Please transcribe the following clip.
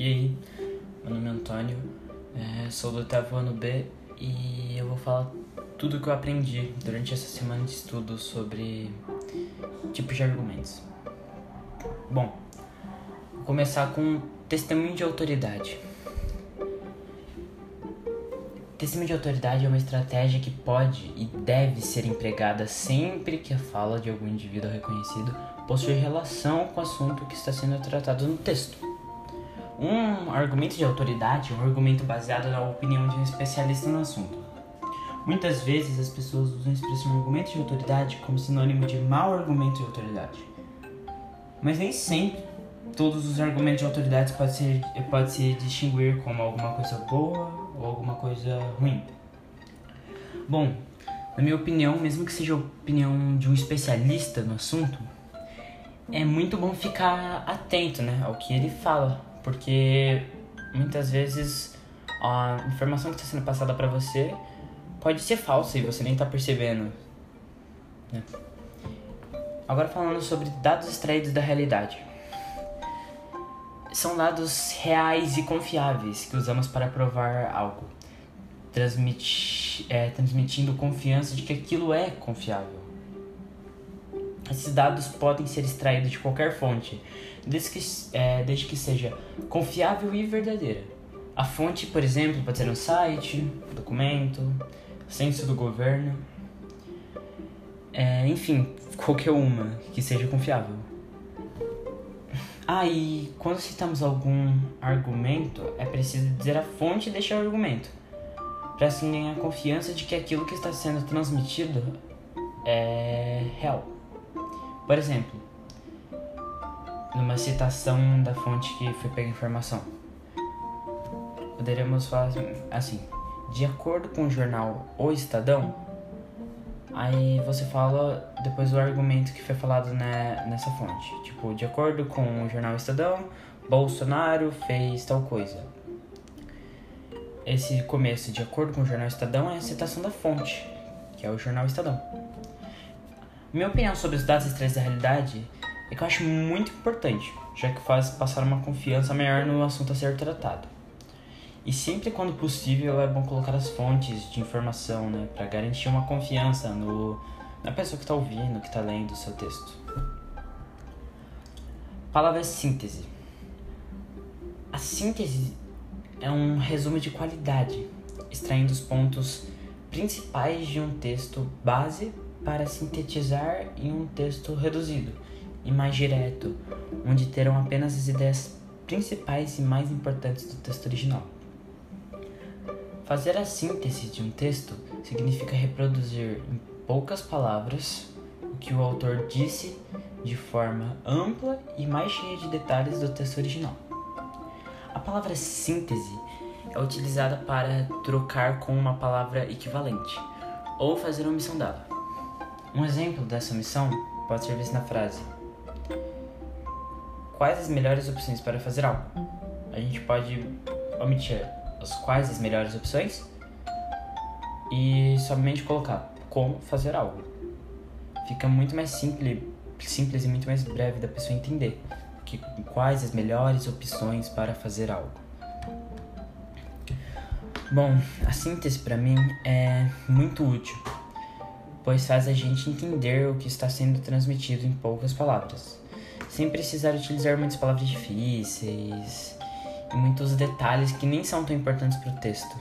E aí, meu nome é Antônio, é, sou do oitavo ano B e eu vou falar tudo o que eu aprendi durante essa semana de estudo sobre tipos de argumentos. Bom, vou começar com testemunho de autoridade. Testemunho de autoridade é uma estratégia que pode e deve ser empregada sempre que a fala de algum indivíduo reconhecido possui relação com o assunto que está sendo tratado no texto. Um argumento de autoridade é um argumento baseado na opinião de um especialista no assunto. Muitas vezes as pessoas usam a expressão argumento de autoridade como sinônimo de mau argumento de autoridade. Mas nem sempre todos os argumentos de autoridade podem ser, pode se distinguir como alguma coisa boa ou alguma coisa ruim. Bom, na minha opinião, mesmo que seja a opinião de um especialista no assunto, é muito bom ficar atento né, ao que ele fala, porque muitas vezes a informação que está sendo passada para você pode ser falsa e você nem está percebendo. Né? Agora falando sobre dados extraídos da realidade. São dados reais e confiáveis que usamos para provar algo, é, transmitindo confiança de que aquilo é confiável. Esses dados podem ser extraídos de qualquer fonte, desde que, é, desde que seja confiável e verdadeira. A fonte, por exemplo, pode ser um site, documento, censo do governo, é, enfim, qualquer uma que seja confiável. Ah, e quando citamos algum argumento, é preciso dizer a fonte deste argumento, para assim ganhar confiança de que aquilo que está sendo transmitido é real. Por exemplo, numa citação da fonte que foi pega a informação. Poderíamos falar assim, de acordo com o jornal O Estadão, aí você fala depois do argumento que foi falado né, nessa fonte. Tipo, de acordo com o jornal Estadão, Bolsonaro fez tal coisa. Esse começo, de acordo com o jornal Estadão, é a citação da fonte, que é o jornal Estadão. Minha opinião sobre os dados extraídos da realidade é que eu acho muito importante, já que faz passar uma confiança maior no assunto a ser tratado. E sempre quando possível é bom colocar as fontes de informação, né, para garantir uma confiança no na pessoa que está ouvindo, que está lendo o seu texto. Palavra síntese. A síntese é um resumo de qualidade, extraindo os pontos principais de um texto base para sintetizar em um texto reduzido e mais direto, onde terão apenas as ideias principais e mais importantes do texto original. Fazer a síntese de um texto significa reproduzir em poucas palavras o que o autor disse de forma ampla e mais cheia de detalhes do texto original. A palavra síntese é utilizada para trocar com uma palavra equivalente ou fazer omissão dela. Um exemplo dessa omissão pode ser visto na frase quais as melhores opções para fazer algo. A gente pode omitir as quais as melhores opções e somente colocar como fazer algo. Fica muito mais simples, simples e muito mais breve da pessoa entender que quais as melhores opções para fazer algo. Bom, a síntese para mim é muito útil, pois faz a gente entender o que está sendo transmitido em poucas palavras sem precisar utilizar muitas palavras difíceis e muitos detalhes que nem são tão importantes para o texto.